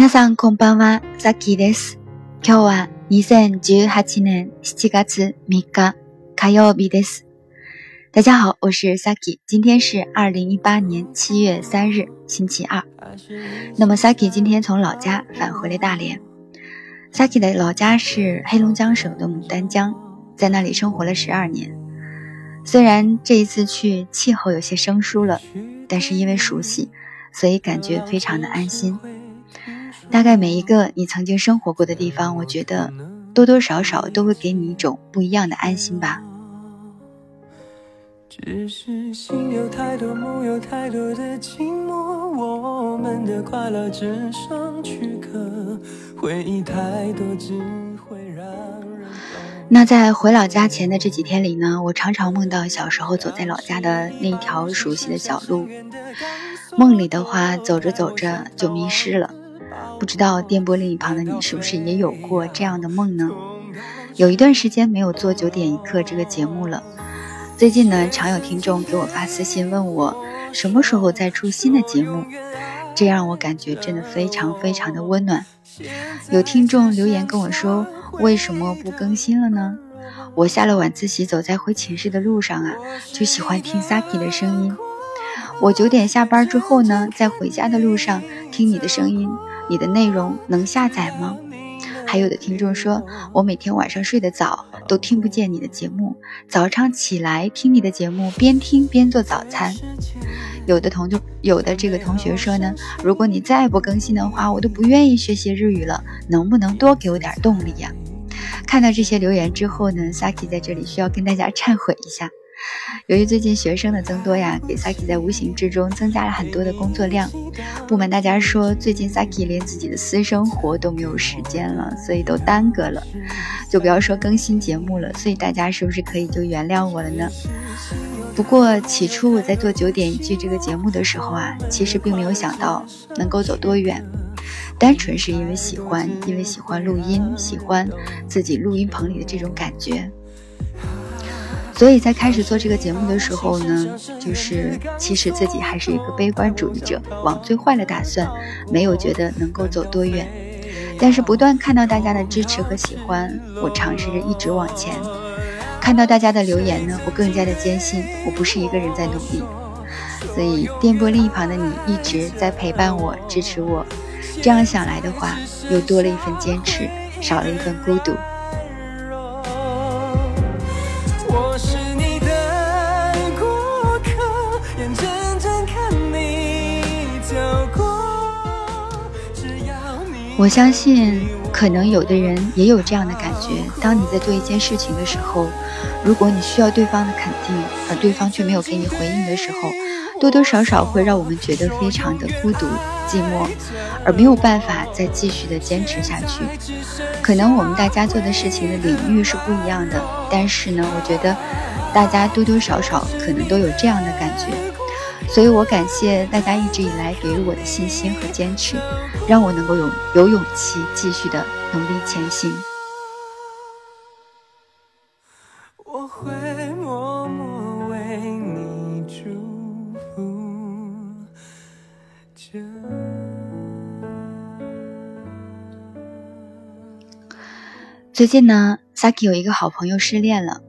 皆さんこんばんは、ザキです。今日は2018年7月3日火曜日です。大家好，我是 Saki，今天是二零一八年七月三日，星期二。那么 Saki 今天从老家返回了大连。Saki 的老家是黑龙江省的牡丹江，在那里生活了十二年。虽然这一次去气候有些生疏了，但是因为熟悉，所以感觉非常的安心。 大概每一个你曾经生活过的地方，我觉得多多少少都会给你一种不一样的安心吧。只是心有太多梦有太多的寂寞我们的快乐只剩躯壳回忆太多只会让人那在回老家前的这几天里呢我常常梦到小时候走在老家的那一条熟悉的小路梦里的话走着走着就迷失了不知道电波另一旁的你是不是也有过这样的梦呢？有一段时间没有做九点一刻这个节目了。最近呢，常有听众给我发私信问我什么时候再出新的节目，这让我感觉真的非常非常的温暖。有听众留言跟我说为什么不更新了呢？我下了晚自习走在回寝室的路上啊，就喜欢听 Saki 的声音。我九点下班之后呢，在回家的路上听你的声音。你的内容能下载吗？还有的听众说，我每天晚上睡得早，都听不见你的节目。早上起来听你的节目，边听边做早餐。有的同就有的这个同学说呢，如果你再不更新的话，我都不愿意学习日语了。能不能多给我点动力呀？看到这些留言之后呢，Saki 在这里需要跟大家忏悔一下。由于最近学生的增多呀，给 Saki 在无形之中增加了很多的工作量。不瞒大家说，最近 Saki 连自己的私生活都没有时间了，所以都耽搁了，就不要说更新节目了。所以大家是不是可以就原谅我了呢？不过起初我在做九点一句这个节目的时候啊，其实并没有想到能够走多远，单纯是因为喜欢，因为喜欢录音，喜欢自己录音棚里的这种感觉。所以在开始做这个节目的时候呢，就是其实自己还是一个悲观主义者，往最坏的打算，没有觉得能够走多远。但是不断看到大家的支持和喜欢，我尝试着一直往前。看到大家的留言呢，我更加的坚信我不是一个人在努力。所以电波另一旁的你一直在陪伴我、支持我，这样想来的话，又多了一份坚持，少了一份孤独。我相信，可能有的人也有这样的感觉：当你在做一件事情的时候，如果你需要对方的肯定，而对方却没有给你回应的时候，多多少少会让我们觉得非常的孤独、寂寞，而没有办法再继续的坚持下去。可能我们大家做的事情的领域是不一样的，但是呢，我觉得大家多多少少可能都有这样的感觉。所以我感谢大家一直以来给予我的信心和坚持，让我能够有有勇气继续的努力前行。我会默默为你祝福。最近呢，Saki 有一个好朋友失恋了，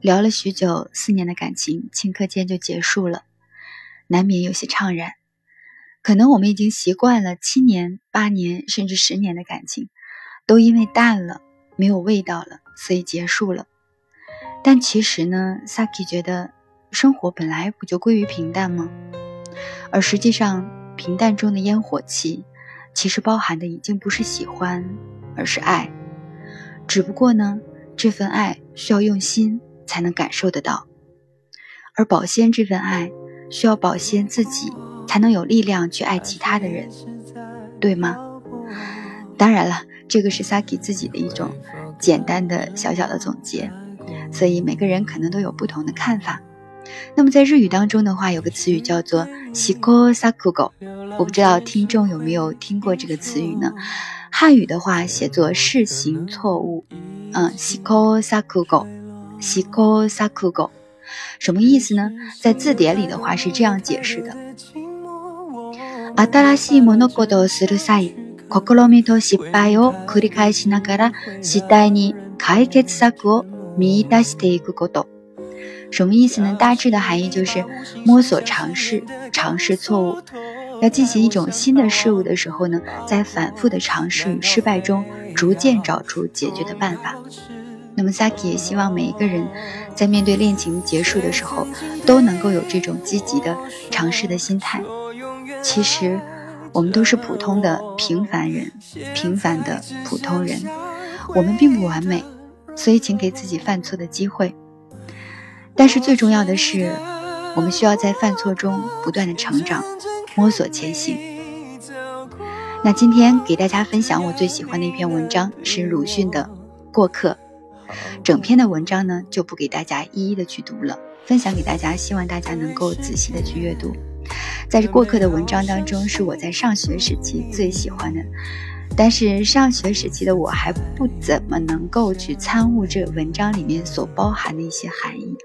聊了许久，四年的感情顷刻间就结束了。难免有些怅然，可能我们已经习惯了七年、八年甚至十年的感情，都因为淡了、没有味道了，所以结束了。但其实呢，Saki 觉得生活本来不就归于平淡吗？而实际上，平淡中的烟火气，其实包含的已经不是喜欢，而是爱。只不过呢，这份爱需要用心才能感受得到，而保鲜这份爱。需要保鲜自己，才能有力量去爱其他的人，对吗？当然了，这个是 Saki 自己的一种简单的小小的总结，所以每个人可能都有不同的看法。那么在日语当中的话，有个词语叫做 “shiko sakugo”，我不知道听众有没有听过这个词语呢？汉语的话写作“试行错误”，嗯，“shiko sakugo”，“shiko sakugo”。什么意思呢？在字典里的话是这样解释的：新しい物事をする際、 心みと失敗を繰り返しながら次第に解決策を見出していくこと。什么意思呢？大致的含义就是摸索、尝试、尝试错误。要进行一种新的事物的时候呢，在反复的尝试与失败中，逐渐找出解决的办法。 那么，Saki 也希望每一个人在面对恋情结束的时候，都能够有这种积极的尝试的心态。其实，我们都是普通的平凡人，平凡的普通人，我们并不完美，所以请给自己犯错的机会。但是最重要的是，我们需要在犯错中不断的成长，摸索前行。那今天给大家分享我最喜欢的一篇文章是鲁迅的《过客》，整篇的文章呢就不给大家一一的去读了，分享给大家，希望大家能够仔细的去阅读。在这《过客》的文章当中，是我在上学时期最喜欢的，但是上学时期的我还不怎么能够去参悟这文章里面所包含的一些含义。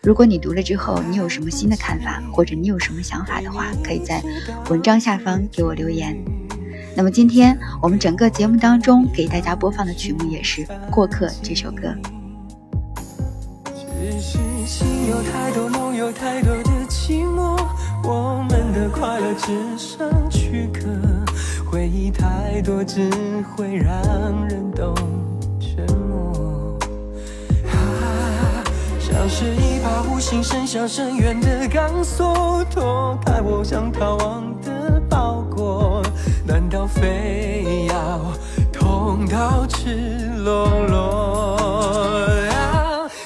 如果你读了之后，你有什么新的看法，或者你有什么想法的话，可以在文章下方给我留言。那么今天我们整个节目当中给大家播放的曲目也是《过客》这首歌。只是心有太多梦，有太多的寂寞，我们的快乐只剩躯壳，回忆太多只会让人懂。像是一把无形伸向深渊的钢索，脱开我想逃亡的包裹。难道非要痛到赤裸裸？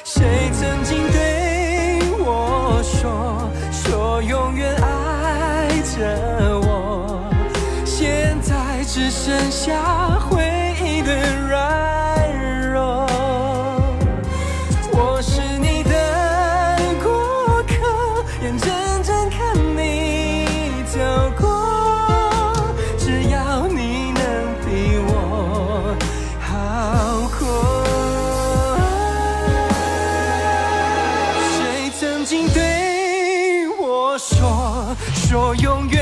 谁曾经对我说，说永远爱着我？现在只剩下回忆的软弱。我是。说永远